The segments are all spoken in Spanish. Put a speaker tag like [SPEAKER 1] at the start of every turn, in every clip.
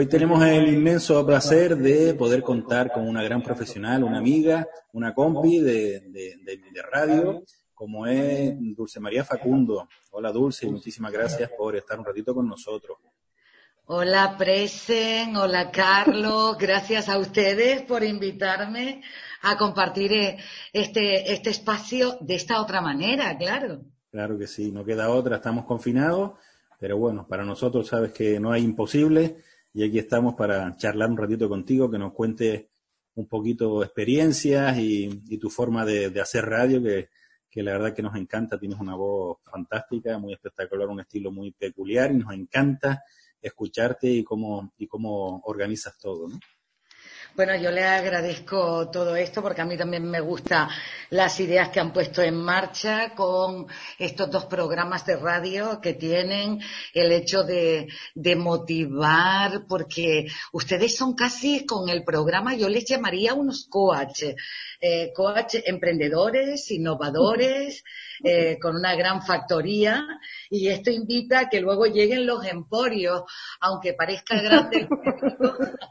[SPEAKER 1] Hoy tenemos el inmenso placer de poder contar con una gran profesional, una amiga, una compi de, de, radio, como es Dulce María Facundo. Hola Dulce, y muchísimas gracias por estar un ratito con nosotros.
[SPEAKER 2] Hola Presen, hola Carlos, gracias a ustedes por invitarme a compartir eh, este, este espacio de esta otra manera, claro.
[SPEAKER 1] Claro que sí, no queda otra, estamos confinados, pero bueno, para nosotros sabes que no hay imposible y aquí estamos para charlar un ratito contigo, que nos cuente un poquito experiencias y, tu forma de, hacer radio, que, que, la verdad que nos encanta, tienes una voz fantástica, muy espectacular, un estilo muy peculiar y nos encanta escucharte y cómo, y cómo organizas todo, ¿no?
[SPEAKER 2] Bueno, yo le agradezco todo esto porque a mí también me gustan las ideas que han puesto en marcha con estos dos programas de radio que tienen, el hecho de, motivar, porque ustedes son casi con el programa, yo les llamaría unos coach, eh, coach emprendedores, innovadores, eh, con una gran factoría. Y esto invita a que luego lleguen los emporios, aunque parezca grande.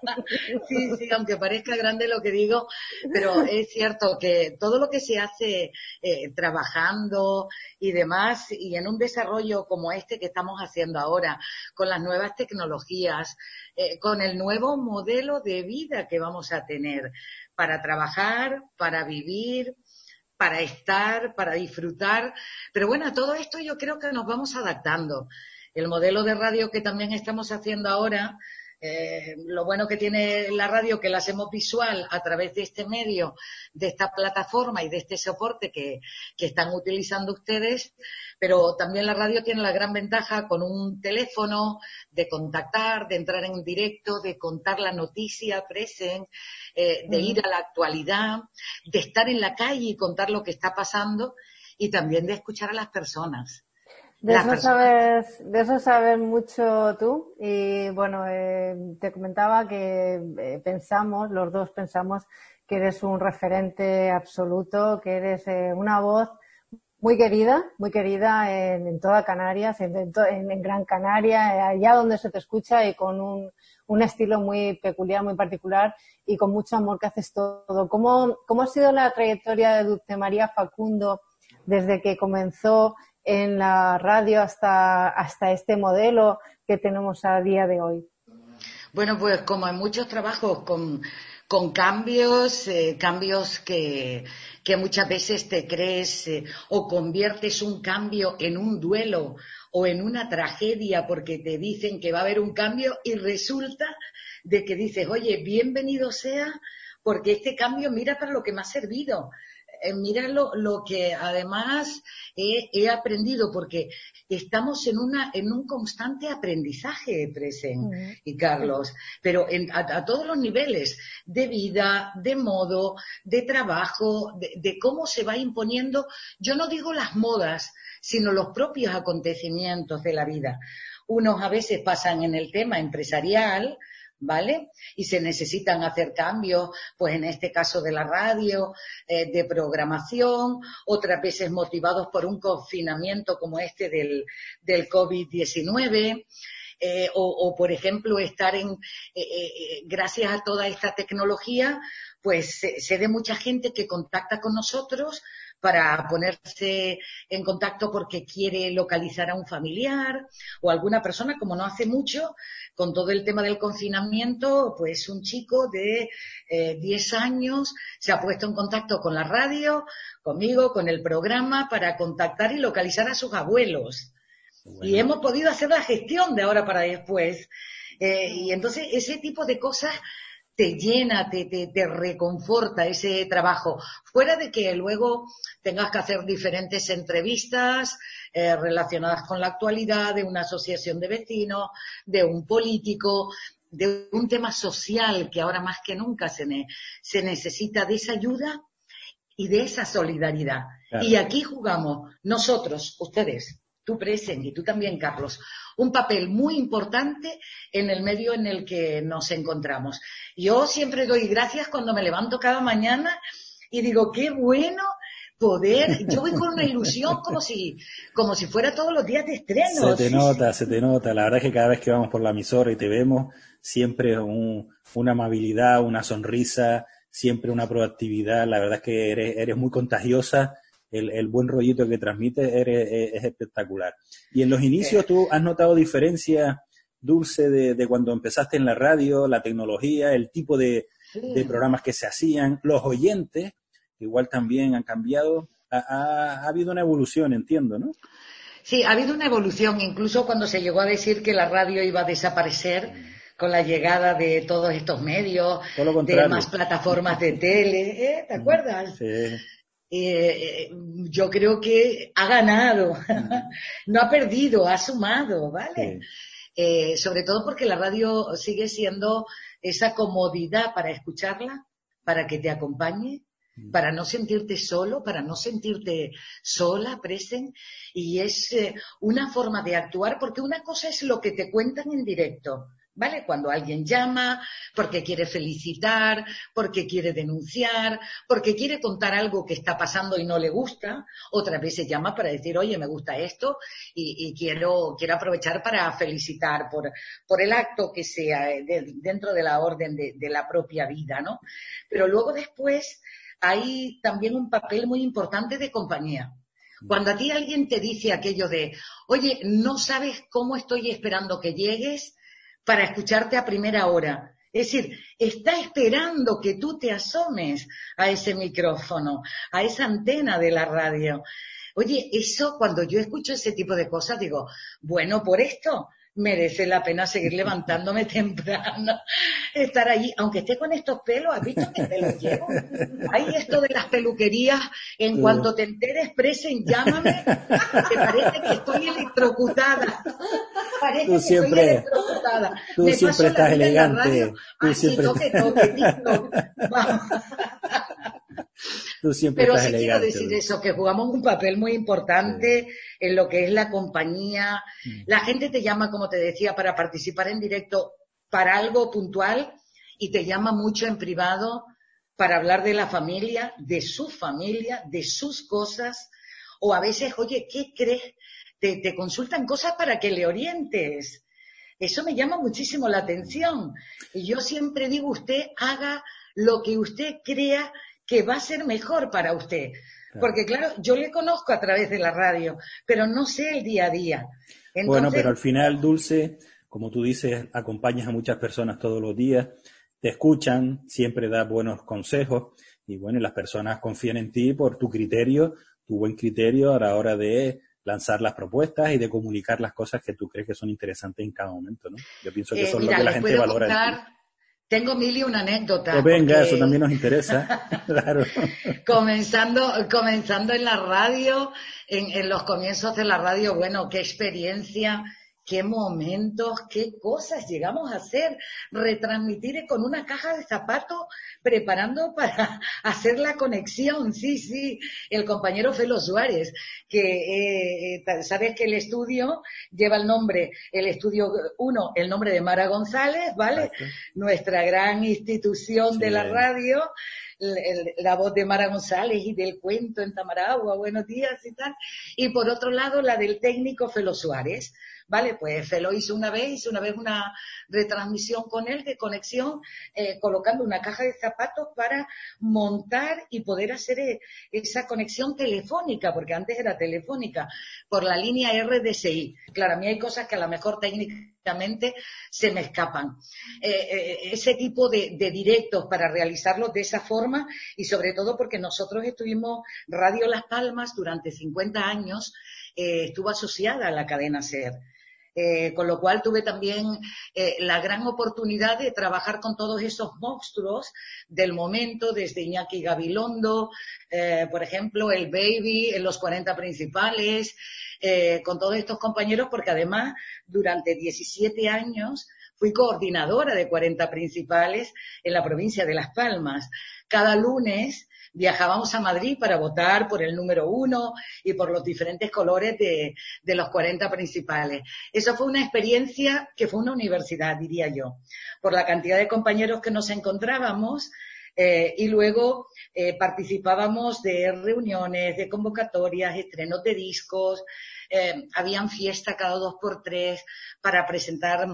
[SPEAKER 2] Sí, sí, aunque parezca grande lo que digo, pero es cierto que todo lo que se hace eh, trabajando y demás y en un desarrollo como este que estamos haciendo ahora, con las nuevas tecnologías, eh, con el nuevo modelo de vida que vamos a tener para trabajar, para vivir, para estar, para disfrutar. Pero bueno, a todo esto yo creo que nos vamos adaptando. El modelo de radio que también estamos haciendo ahora, eh, lo bueno que tiene la radio que la hacemos visual a través de este medio, de esta plataforma y de este soporte que, que, están utilizando ustedes, pero también la radio tiene la gran ventaja con un teléfono de contactar, de entrar en directo, de contar la noticia presente eh, de ir a la actualidad, de estar en la calle y contar lo que está pasando y también de escuchar a las personas.
[SPEAKER 3] De eso, sabes, de eso sabes mucho tú y bueno, eh, te comentaba que eh, pensamos, los dos pensamos que eres un referente absoluto, que eres una voz muy querida, muy querida en, toda Canarias, en, en, Gran Canaria, allá donde se te escucha y con un, un estilo muy peculiar, muy particular y con mucho amor que haces todo. ¿Cómo, cómo ha sido la trayectoria de Dulce María Facundo desde que comenzó en la radio hasta, hasta este modelo que tenemos a día de hoy?
[SPEAKER 2] Bueno, pues como en muchos trabajos con, con cambios, eh, cambios que, que, muchas veces te crees eh, o conviertes un cambio en un duelo o en una tragedia porque te dicen que va a haber un cambio y resulta de que dices, oye, bienvenido sea porque este cambio mira para lo que me ha servido. Eh, mira lo, que además he, aprendido, porque estamos en, una, en un constante aprendizaje, Presen y Carlos, pero a, todos los niveles, de vida, de modo, de trabajo, de cómo se va imponiendo, yo no digo las modas, sino los propios acontecimientos de la vida. Unos a veces pasan en el tema empresarial, ¿vale? Y se necesitan hacer cambios, pues en este caso de la radio, eh, de programación, otras veces motivados por un confinamiento como este del, del COVID-19. Eh, o, por ejemplo, estar en, eh, gracias a toda esta tecnología, pues se ve mucha gente que contacta con nosotros para ponerse en contacto porque quiere localizar a un familiar o alguna persona, como no hace mucho, con todo el tema del confinamiento, pues un chico de 10 eh, años se ha puesto en contacto con la radio, conmigo, con el programa, para contactar y localizar a sus abuelos. Y hemos podido hacer la gestión de ahora para después. Eh, y entonces ese tipo de cosas te llena, te, te, reconforta ese trabajo. Fuera de que luego tengas que hacer diferentes entrevistas eh, relacionadas con la actualidad de una asociación de vecinos, de un político, de un tema social que ahora más que nunca se, se necesita de esa ayuda y de esa solidaridad. Y aquí jugamos nosotros, ustedes, tú presente y tú también, Carlos, un papel muy importante en el medio en el que nos encontramos. Yo siempre doy gracias cuando me levanto cada mañana y digo, qué bueno poder, yo voy con una ilusión como si, como si fuera todos los días de estreno.
[SPEAKER 1] Se te nota, se te nota. La verdad es que cada vez que vamos por la emisora y te vemos, siempre una amabilidad, una sonrisa, siempre una proactividad. La verdad es que eres, eres muy contagiosa. El, buen rollito que transmites eres, es, espectacular. Y en los inicios tú has notado diferencia, Dulce, de, cuando empezaste en la radio, la tecnología, el tipo de, de programas que se hacían, los oyentes igual también han cambiado. Ha, habido una evolución, entiendo, ¿no?
[SPEAKER 2] Sí, ha habido una evolución, incluso cuando se llegó a decir que la radio iba a desaparecer con la llegada de todos estos medios, de más plataformas de tele, ¿eh? ¿te acuerdas? Sí. Eh, yo creo que ha ganado, no ha perdido, ha sumado, ¿vale? Eh, sobre todo porque la radio sigue siendo esa comodidad para escucharla, para que te acompañe, para no sentirte solo, para no sentirte sola, presen, y es eh, una forma de actuar, porque una cosa es lo que te cuentan en directo, ¿vale? Cuando alguien llama porque quiere felicitar, porque quiere denunciar, porque quiere contar algo que está pasando y no le gusta, otra vez se llama para decir, oye, me gusta esto y, quiero, quiero aprovechar para felicitar por, por el acto que sea eh, dentro de la orden de, de la propia vida, ¿no? Pero luego después hay también un papel muy importante de compañía. Cuando a ti alguien te dice aquello de, oye, no sabes cómo estoy esperando que llegues para escucharte a primera hora. Es decir, está esperando que tú te asomes a ese micrófono, a esa antena de la radio. Oye, eso cuando yo escucho ese tipo de cosas digo, bueno, por esto merece la pena seguir levantándome temprano, estar allí, aunque esté con estos pelos, ¿has visto qué pelos llevo? Hay esto de las peluquerías, en cuanto te enteres, presen, llámame, que parece que estoy electrocutada. Parece tú que siempre.
[SPEAKER 1] Tú siempre estás elegante. Tú siempre...
[SPEAKER 2] toque, toque, Pero sí quiero decir eso, que jugamos un papel muy importante en lo que es la compañía. Mm. La gente te llama, como te decía, para participar en directo para algo puntual y te llama mucho en privado para hablar de la familia, de su familia, de sus cosas. O a veces, oye, ¿qué crees? Te, te consultan cosas para que le orientes. Eso me llama muchísimo la atención. Y yo siempre digo, usted haga lo que usted crea que va a ser mejor para usted. Porque claro, yo le conozco a través de la radio, pero no sé el día a día.
[SPEAKER 1] Bueno, pero al final, Dulce, como tú dices, acompañas a muchas personas todos los días, te escuchan, siempre das buenos consejos y bueno, las personas confían en ti por tu criterio, tu buen criterio a la hora de lanzar las propuestas y de comunicar las cosas que tú crees que son interesantes en cada momento, ¿no? Yo pienso que eso es lo que la gente valora.
[SPEAKER 2] Tengo mil y una anécdota.
[SPEAKER 1] Pues venga, eso también nos interesa. claro.
[SPEAKER 2] comenzando, comenzando en la radio, en, en, los comienzos de la radio, bueno, qué experiencia qué momentos, qué cosas llegamos a hacer, retransmitir con una caja de zapatos preparando para hacer la conexión, sí, sí, el compañero Felo Suárez, que eh, eh, sabes que el estudio lleva el nombre, el estudio uno, el nombre de Mara González, ¿vale? Nuestra gran institución de la radio, la voz de Mara González y del cuento en Tamaragua, buenos días y tal. Y por otro lado, la del técnico Felo Suárez. Vale, pues Felo hizo una vez, hizo una vez una retransmisión con él de conexión, eh, colocando una caja de zapatos para montar y poder hacer eh, esa conexión telefónica, porque antes era telefónica, por la línea RDSI. Claro, a mí hay cosas que a lo mejor técnicamente se me escapan. Eh, ese tipo de, directos para realizarlos de esa forma y sobre todo porque nosotros estuvimos Radio Las Palmas durante 50 años, estuvo asociada a la cadena SER. Eh, con lo cual tuve también eh, la gran oportunidad de trabajar con todos esos monstruos del momento, desde Iñaki Gabilondo, eh, por ejemplo, el Baby en los 40 principales, con todos estos compañeros, porque además durante 17 años fui coordinadora de 40 principales en la provincia de Las Palmas. Cada lunes viajábamos a Madrid para votar por el número uno y por los diferentes colores de, los 40 principales. Eso fue una experiencia que fue una universidad, diría yo, por la cantidad de compañeros que nos encontrábamos. Eh, y luego eh, participábamos de reuniones, de convocatorias, estrenos de discos, eh, habían fiesta cada dos por tres para presentar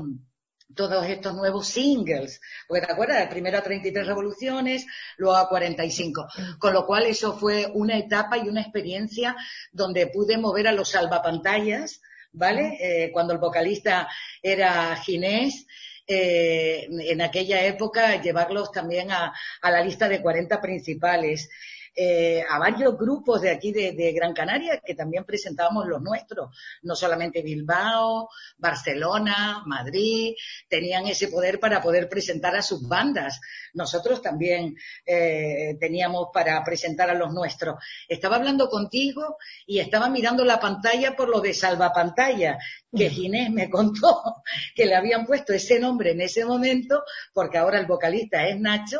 [SPEAKER 2] todos estos nuevos singles, porque te acuerdas, primero a 33 revoluciones, luego a 45, con lo cual eso fue una etapa y una experiencia donde pude mover a los salvapantallas, ¿vale? Eh, cuando el vocalista era Ginés, eh, en aquella época llevarlos también a, a la lista de 40 principales. Eh, a varios grupos de aquí de, Gran Canaria que también presentábamos los nuestros, no solamente Bilbao, Barcelona, Madrid, tenían ese poder para poder presentar a sus bandas. Nosotros también eh, teníamos para presentar a los nuestros. Estaba hablando contigo y estaba mirando la pantalla por lo de Salvapantalla, que Ginés me contó que le habían puesto ese nombre en ese momento, porque ahora el vocalista es Nacho,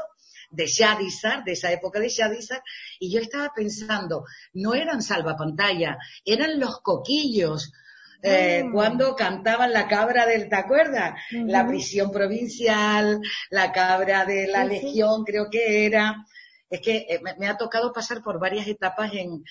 [SPEAKER 2] de Shadizar, de esa época de Shadizar, y yo estaba pensando, no eran salvapantalla, eran los coquillos, eh, mm. cuando cantaban la cabra del, ¿te acuerdas? La prisión provincial, la cabra de la legión, creo que era es que eh, me, ha tocado pasar por varias etapas en,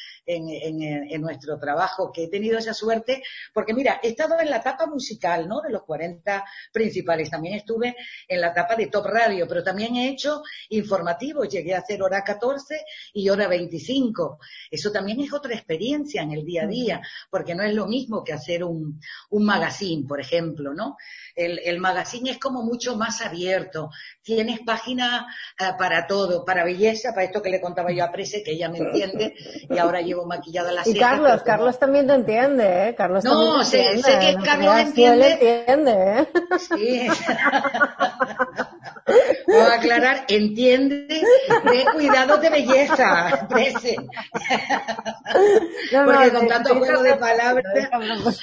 [SPEAKER 2] nuestro trabajo, que he tenido esa suerte, porque mira, he estado en la etapa musical, ¿no? De los 40 principales, también estuve en la etapa de Top Radio, pero también he hecho informativos, llegué a hacer hora 14 y hora 25. Eso también es otra experiencia en el día a día, porque no es lo mismo que hacer un, un magazine, por ejemplo, ¿no? El, el magazine es como mucho más abierto, tienes página eh, para todo, para belleza, para esto que le contaba yo a Prese, que ella me entiende, y ahora llevo maquillada la
[SPEAKER 3] Y Carlos, Carlos también te entiende, ¿eh? Carlos
[SPEAKER 2] no, sé, sé que Carlos entiende. entiende, ¿eh? Sí. Puedo aclarar, entiende de cuidados de belleza, Prese. Porque con tanto juego de palabras.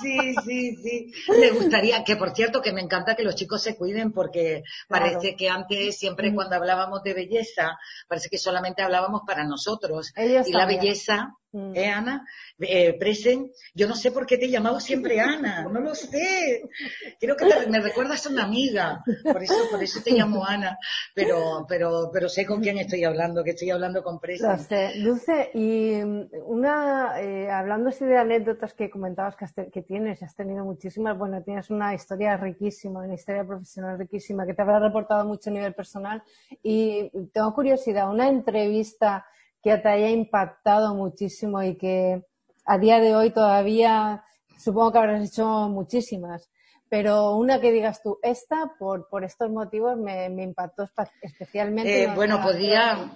[SPEAKER 2] Sí, sí, sí. Me gustaría, que por cierto, que me encanta que los chicos se cuiden porque parece que antes, siempre cuando hablábamos de belleza, parece que solamente hablábamos para nosotros. y la belleza. ¿Eh, Ana? Eh, Presen, yo no sé por qué te he llamado siempre Ana, no lo sé. Creo que me recuerdas a una amiga, por eso, por eso te llamo Ana, pero, pero, pero sé con quién estoy hablando, que estoy hablando con Presen.
[SPEAKER 3] Lo sé. Dulce, y mm, una, eh, hablando así de anécdotas que comentabas que, que tienes, has tenido muchísimas, bueno, tienes una historia riquísima, una historia profesional riquísima, que te habrá reportado mucho a nivel personal, y tengo curiosidad, una entrevista que te haya impactado muchísimo y que a día de hoy todavía supongo que habrás hecho muchísimas, pero una que digas tú, esta por, por estos motivos me, impactó especialmente.
[SPEAKER 2] Eh, bueno, podría,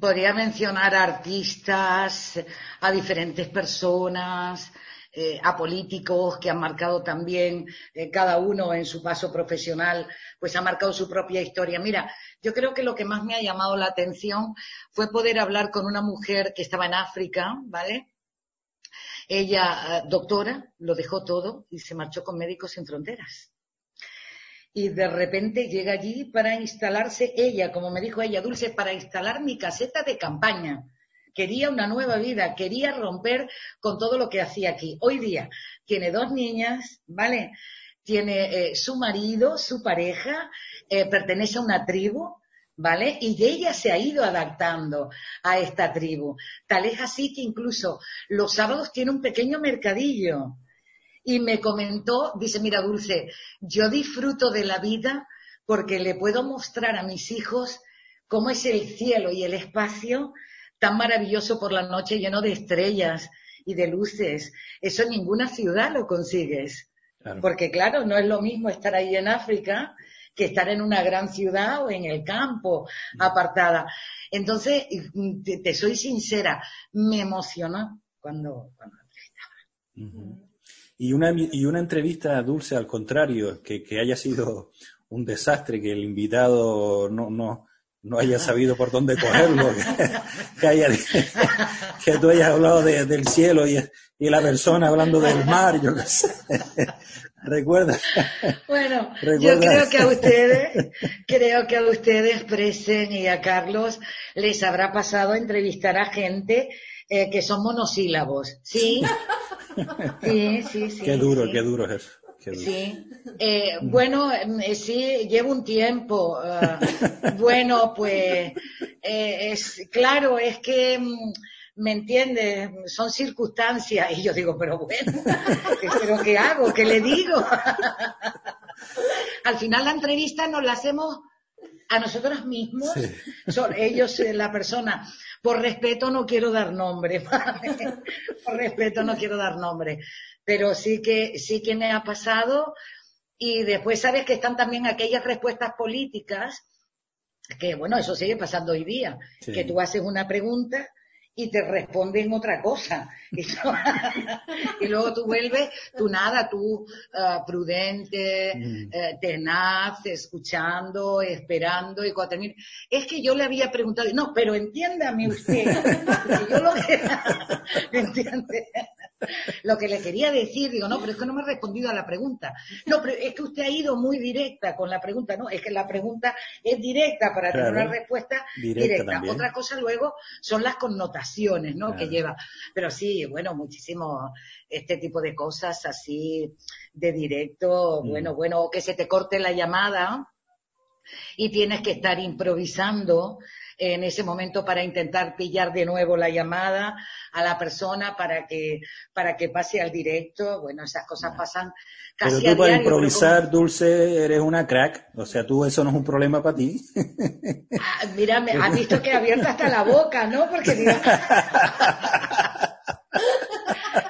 [SPEAKER 2] podría mencionar artistas, a diferentes personas, eh, a políticos que han marcado también, eh, cada uno en su paso profesional, pues ha marcado su propia historia. Mira, yo creo que lo que más me ha llamado la atención fue poder hablar con una mujer que estaba en África, ¿vale? Ella, eh, doctora, lo dejó todo y se marchó con Médicos Sin Fronteras. Y de repente llega allí para instalarse ella, como me dijo ella, Dulce, para instalar mi caseta de campaña quería una nueva vida, quería romper con todo lo que hacía aquí. Hoy día tiene dos niñas, ¿vale? Tiene eh, su marido, su pareja, eh, pertenece a una tribu, ¿vale? Y ella se ha ido adaptando a esta tribu. Tal es así que incluso los sábados tiene un pequeño mercadillo. Y me comentó, dice, mira, Dulce, yo disfruto de la vida porque le puedo mostrar a mis hijos cómo es el cielo y el espacio tan maravilloso por la noche lleno de estrellas y de luces. Eso en ninguna ciudad lo consigues. Porque claro, no es lo mismo estar ahí en África que estar en una gran ciudad o en el campo apartada. Entonces, te, soy sincera, me emocionó cuando, cuando
[SPEAKER 1] Y una, y una entrevista dulce al contrario, que, que haya sido un desastre, que el invitado no, no, no haya sabido por dónde cogerlo, que, haya, que tú hayas hablado del cielo y, y, la persona hablando del mar, yo qué sé. Recuerda.
[SPEAKER 2] Bueno, yo creo que a ustedes, creo que a ustedes, Presen y a Carlos, les habrá pasado entrevistar a gente eh, que son monosílabos, ¿sí?
[SPEAKER 1] Sí, sí, sí. Qué duro, qué duro es eso.
[SPEAKER 2] Sí, eh, bueno, eh, sí, llevo un tiempo. bueno, pues es claro, es que mm, ¿me entiendes? Son circunstancias. Y yo digo, pero bueno, ¿pero qué hago? ¿Qué le digo? Al final la entrevista nos la hacemos a nosotros mismos, son ellos, eh, la persona. Por respeto no quiero dar nombre, por respeto no quiero dar nombre, pero sí que, sí que me ha pasado y después sabes que están también aquellas respuestas políticas que, bueno, eso sigue pasando hoy día, que tú haces una pregunta y te responden otra cosa. Y, luego tú vuelves, tú nada, tú uh, prudente, mm. eh, tenaz, escuchando, esperando y cuando Es que yo le había preguntado, no, pero entiéndame usted, yo lo que... ¿Entiende? Lo que le quería decir, digo, no, pero es que no me ha respondido a la pregunta. No, pero es que usted ha ido muy directa con la pregunta, no, es que la pregunta es directa para tener una respuesta directa. Otra cosa luego son las connotaciones, ¿no? Que lleva. Pero sí, bueno, muchísimo este tipo de cosas así de directo, mm. bueno, bueno, que se te corte la llamada y tienes que estar improvisando en ese momento para intentar pillar de nuevo la llamada a la persona para que, para que pase al directo. Bueno, esas cosas pasan casi
[SPEAKER 1] Pero tú para improvisar, Dulce, eres una crack. O sea, tú eso no es un problema para ti.
[SPEAKER 2] Ah, mira, me has visto que he abierto hasta la boca, ¿no? Porque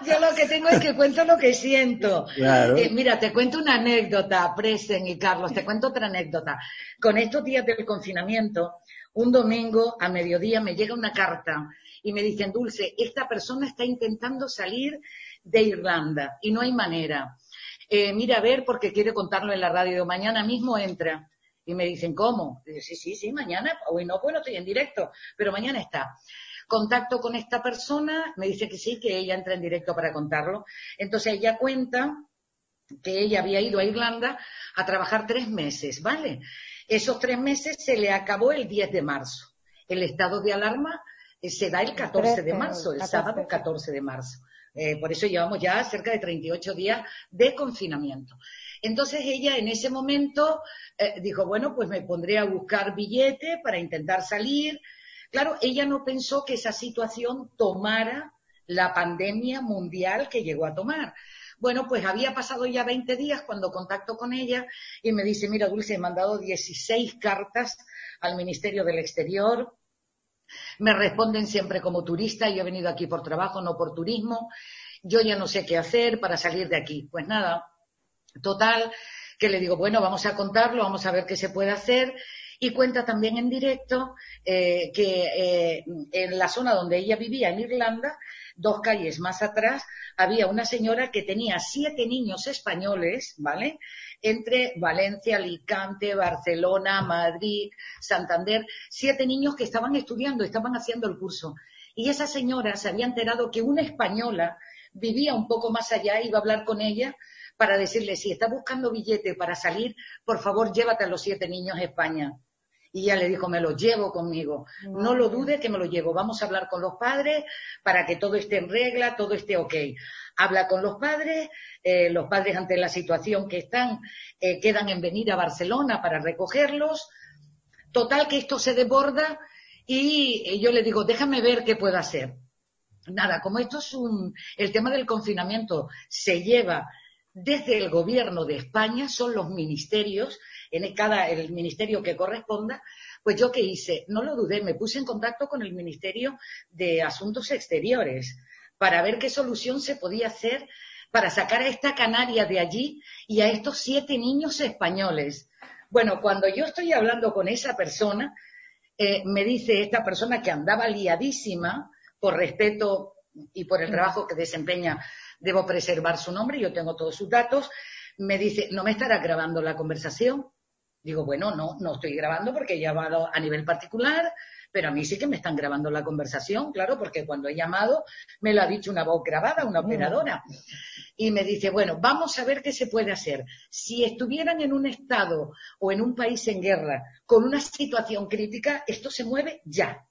[SPEAKER 2] Yo lo que tengo es que cuento lo que siento. Eh, mira, te cuento una anécdota, Presen y Carlos, te cuento otra anécdota. Con estos días del confinamiento, un domingo a mediodía me llega una carta y me dicen, Dulce, esta persona está intentando salir de Irlanda y no hay manera. Eh, mira a ver porque quiere contarlo en la radio. Mañana mismo entra. Y me dicen, ¿cómo? Sí, sí, sí, mañana. Hoy no, bueno, estoy en directo, pero mañana está. Contacto con esta persona, me dice que sí, que ella entra en directo para contarlo. Entonces ella cuenta que ella había ido a Irlanda a trabajar tres meses, ¿vale? Esos tres meses se le acabó el 10 de marzo. El estado de alarma eh, se da el 14 de marzo, el sábado 14 de marzo. Eh, por eso llevamos ya cerca de 38 días de confinamiento. Entonces ella en ese momento eh, dijo, bueno, pues me pondré a buscar billete para intentar salir. Claro, ella no pensó que esa situación tomara la pandemia mundial que llegó a tomar. Bueno, pues había pasado ya 20 días cuando contacto con ella y me dice, mira, Dulce, he mandado 16 cartas al Ministerio del Exterior. Me responden siempre como turista, yo he venido aquí por trabajo, no por turismo. Yo ya no sé qué hacer para salir de aquí. Pues nada, total, que le digo, bueno, vamos a contarlo, vamos a ver qué se puede hacer. Y cuenta también en directo eh, que eh, en la zona donde ella vivía, en Irlanda, dos calles más atrás, había una señora que tenía siete niños españoles, ¿vale? Entre Valencia, Alicante, Barcelona, Madrid, Santander, siete niños que estaban estudiando, estaban haciendo el curso. Y esa señora se había enterado que una española vivía un poco más allá, iba a hablar con ella para decirle, si está buscando billete para salir, por favor, llévate a los siete niños a España. Y ella le dijo, me lo llevo conmigo. No lo dude que me lo llevo. Vamos a hablar con los padres para que todo esté en regla, todo esté ok. Habla con los padres, eh, los padres ante la situación que están eh, quedan en venir a Barcelona para recogerlos. Total que esto se desborda y yo le digo, déjame ver qué puedo hacer. Nada, como esto es un, el tema del confinamiento se lleva desde el gobierno de España, son los ministerios en cada el ministerio que corresponda, pues yo qué hice, no lo dudé, me puse en contacto con el Ministerio de Asuntos Exteriores para ver qué solución se podía hacer para sacar a esta canaria de allí y a estos siete niños españoles. Bueno, cuando yo estoy hablando con esa persona, eh, me dice esta persona que andaba liadísima, por respeto y por el trabajo que desempeña, debo preservar su nombre, yo tengo todos sus datos, me dice, ¿no me estará grabando la conversación? Digo, bueno, no, no estoy grabando porque he llamado a nivel particular, pero a mí sí que me están grabando la conversación, claro, porque cuando he llamado me lo ha dicho una voz grabada, una operadora. y me dice, bueno, vamos a ver qué se puede hacer. Si estuvieran en un estado o en un país en guerra con una situación crítica, esto se mueve ya.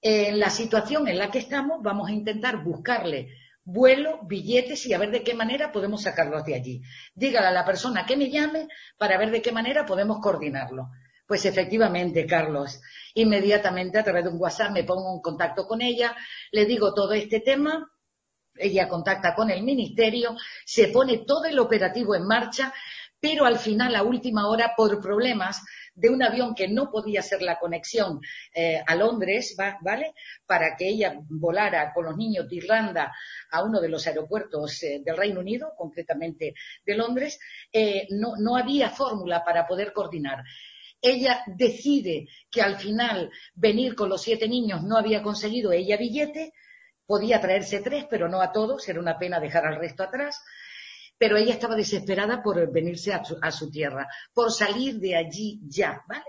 [SPEAKER 2] En la situación en la que estamos, vamos a intentar buscarle vuelo, billetes y a ver de qué manera podemos sacarlos de allí. Dígale a la persona que me llame para ver de qué manera podemos coordinarlo. Pues efectivamente, Carlos, inmediatamente a través de un WhatsApp me pongo en contacto con ella, le digo todo este tema, ella contacta con el ministerio, se pone todo el operativo en marcha, pero al final, a última hora, por problemas de un avión que no podía hacer la conexión eh, a Londres, ¿vale? Para que ella volara con los niños de Irlanda a uno de los aeropuertos eh, del Reino Unido, concretamente de Londres, eh, no, no había fórmula para poder coordinar ella decide que al final venir con los siete niños no había conseguido ella billete, podía traerse tres, pero no a todos, era una pena dejar al resto atrás pero ella estaba desesperada por venirse a su, tierra, por salir de allí ya, ¿vale?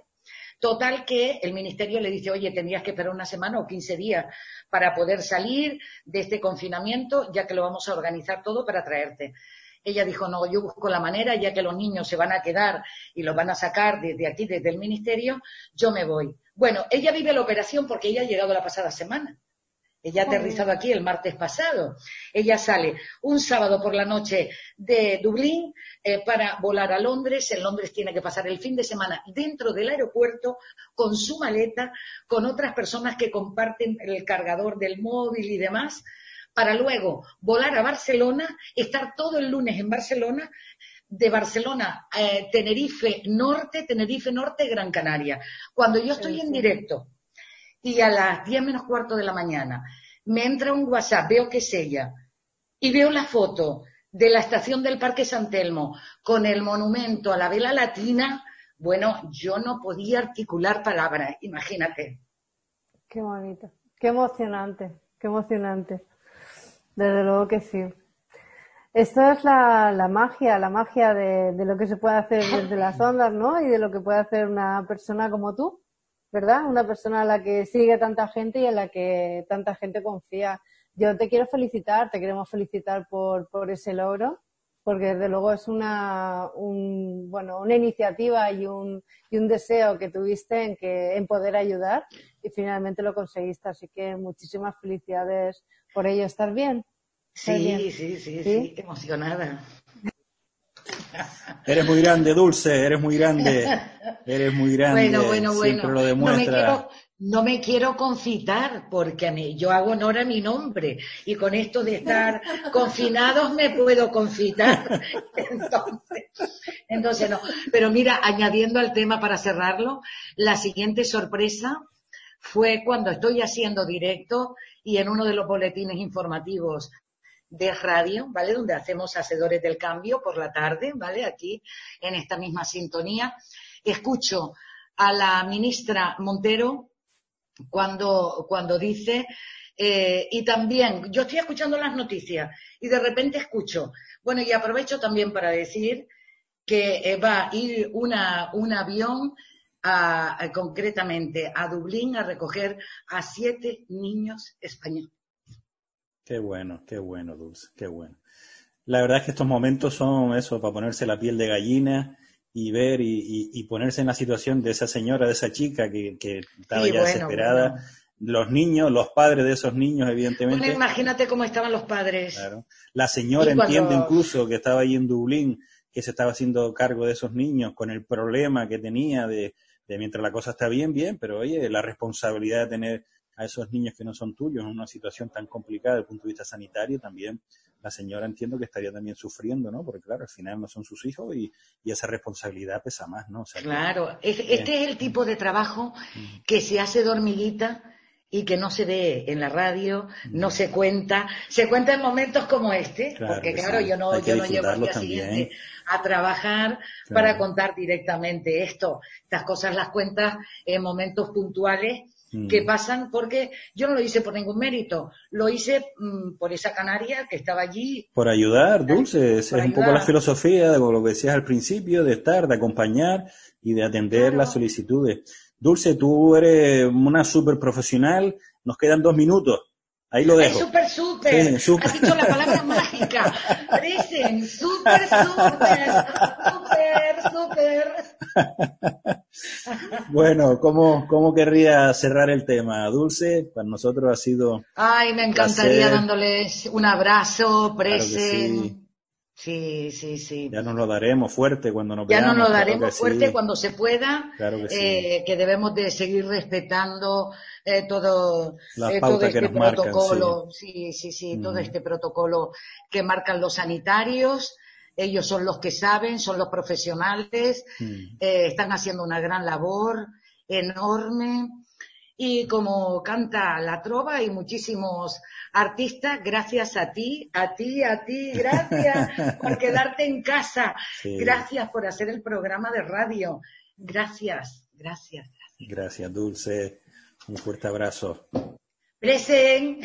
[SPEAKER 2] Total que el ministerio le dice, oye, tendrías que esperar una semana o 15 días para poder salir de este confinamiento, ya que lo vamos a organizar todo para traerte. Ella dijo, no, yo busco la manera, ya que los niños se van a quedar y los van a sacar desde aquí, desde el ministerio, yo me voy. Bueno, ella vive la operación porque ella ha llegado la pasada semana. Ella ha aterrizado aquí el martes pasado. Ella sale un sábado por la noche de Dublín eh, para volar a Londres. En Londres tiene que pasar el fin de semana dentro del aeropuerto con su maleta, con otras personas que comparten el cargador del móvil y demás, para luego volar a Barcelona, estar todo el lunes en Barcelona, de Barcelona, eh, Tenerife Norte, Tenerife Norte, Gran Canaria. Cuando yo estoy en directo y a las diez menos cuarto de la mañana me entra un WhatsApp, veo que es ella, y veo la foto de la estación del Parque San Telmo con el monumento a la vela latina, bueno, yo no podía articular palabras, imagínate.
[SPEAKER 3] Qué bonito, qué emocionante, qué emocionante. Desde luego que sí. Esto es la, magia, la magia de, de, lo que se puede hacer desde las ondas, ¿no? Y de lo que puede hacer una persona como tú, ¿verdad? Una persona a la que sigue tanta gente y en la que tanta gente confía. Yo te quiero felicitar, te queremos felicitar por, por ese logro, porque desde luego es una, un, bueno, una iniciativa y un, y un deseo que tuviste en, que, en poder ayudar y finalmente lo conseguiste. Así que muchísimas felicidades por ello. ¿Estás bien?
[SPEAKER 2] Sí, sí, sí, sí, emocionada.
[SPEAKER 1] Eres muy grande, Dulce, eres muy grande. Eres muy grande.
[SPEAKER 2] Bueno, bueno, bueno.
[SPEAKER 1] lo demuestra.
[SPEAKER 2] No me, quiero, concitar porque yo hago honor a mi nombre y con esto de estar confinados me puedo concitar. Entonces, entonces no. Pero mira, añadiendo al tema para cerrarlo, la siguiente sorpresa fue cuando estoy haciendo directo y en uno de los boletines informativos de radio, ¿vale? Donde hacemos Hacedores del Cambio por la tarde, ¿vale? Aquí en esta misma sintonía. Escucho a la ministra Montero cuando, cuando dice, eh, y también, yo estoy escuchando las noticias y de repente escucho, bueno, y aprovecho también para decir que eh, va a ir una, un avión concretamente a Dublín a recoger a siete niños españoles.
[SPEAKER 1] Qué bueno, qué bueno, Dulce, qué bueno. La verdad es que estos momentos son eso, para ponerse la piel de gallina y ver y, ponerse en la situación de esa señora, de esa chica que, estaba ya desesperada. Los niños, los padres de esos niños, evidentemente.
[SPEAKER 2] Bueno, imagínate cómo estaban los padres.
[SPEAKER 1] Claro. La señora entiende incluso que estaba ahí en Dublín, que se estaba haciendo cargo de esos niños con el problema que tenía de, de mientras la cosa está bien, bien, pero oye, la responsabilidad de tener a esos niños que no son tuyos en una situación tan complicada desde el punto de vista sanitario, también la señora entiendo que estaría también sufriendo, ¿no? Porque claro, al final no son sus hijos y, esa responsabilidad pesa más, ¿no?
[SPEAKER 2] claro, este es el tipo de trabajo que se hace dormidita y que no se ve en la radio, no se cuenta, se cuenta en momentos como este, porque claro, yo no, yo no llevo al día siguiente a trabajar para contar directamente esto. Estas cosas las cuentas en momentos puntuales que mm. pasan porque yo no lo hice por ningún mérito, lo hice mm, por esa canaria que estaba allí.
[SPEAKER 1] Por ayudar, Dulce, es un poco la filosofía de lo que decías al principio, de estar, de acompañar y de atender las solicitudes. Dulce, tú eres una súper profesional, nos quedan dos minutos. Ahí lo dejo.
[SPEAKER 2] Es súper, súper. Has dicho la palabra mágica. Present, súper, súper, súper, súper.
[SPEAKER 1] Bueno, ¿cómo, ¿cómo querría cerrar el tema? Dulce, para nosotros ha sido...
[SPEAKER 2] Ay, me encantaría dándoles un abrazo, Present. Sí, sí, sí.
[SPEAKER 1] Ya nos lo daremos fuerte cuando nos
[SPEAKER 2] veamos. Ya nos lo daremos fuerte cuando se pueda. Claro que, sí. eh, que debemos de seguir respetando eh, todo, eh, todo este protocolo. sí. sí, sí, todo mm. este protocolo que marcan los sanitarios. Ellos son los que saben, son los profesionales, mm. eh, están haciendo una gran labor enorme. Y como canta la trova y muchísimos artistas, gracias a ti, a ti, a ti, gracias por quedarte en casa, gracias por hacer el programa de radio, gracias, gracias,
[SPEAKER 1] gracias. Gracias, Dulce, un fuerte abrazo.
[SPEAKER 2] Presen.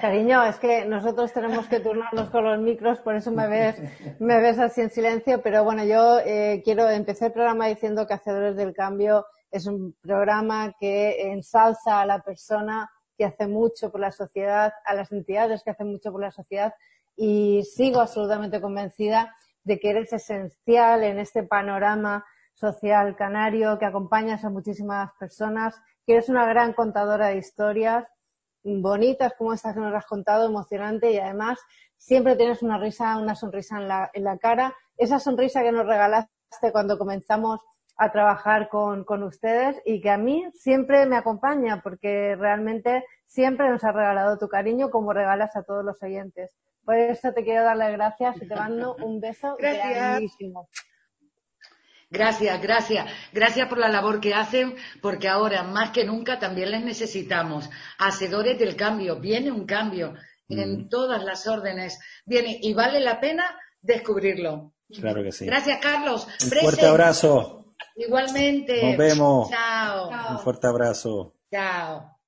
[SPEAKER 3] Cariño, es que nosotros tenemos que turnarnos con los micros, por eso me ves, me ves así en silencio, pero bueno, yo eh, quiero empezar el programa diciendo que Hacedores del Cambio es un programa que ensalza a la persona que hace mucho por la sociedad, a las entidades que hacen mucho por la sociedad y sigo absolutamente convencida de que eres esencial en este panorama social canario, que acompañas a muchísimas personas, que eres una gran contadora de historias bonitas como estas que nos has contado, emocionante y además siempre tienes una risa, una sonrisa en la, en la cara, esa sonrisa que nos regalaste cuando comenzamos a trabajar con, con ustedes y que a mí siempre me acompaña porque realmente siempre nos ha regalado tu cariño como regalas a todos los oyentes. Por eso te quiero dar las gracias y te mando un beso grandísimo.
[SPEAKER 2] Gracias, gracias. Gracias por la labor que hacen, porque ahora más que nunca también les necesitamos. Hacedores del cambio. Viene un cambio en mm. todas las órdenes. Viene y vale la pena descubrirlo.
[SPEAKER 1] Claro que sí.
[SPEAKER 2] Gracias, Carlos.
[SPEAKER 1] Un fuerte abrazo.
[SPEAKER 2] Igualmente.
[SPEAKER 1] Nos vemos.
[SPEAKER 2] Chao.
[SPEAKER 1] Un fuerte abrazo.
[SPEAKER 2] Chao.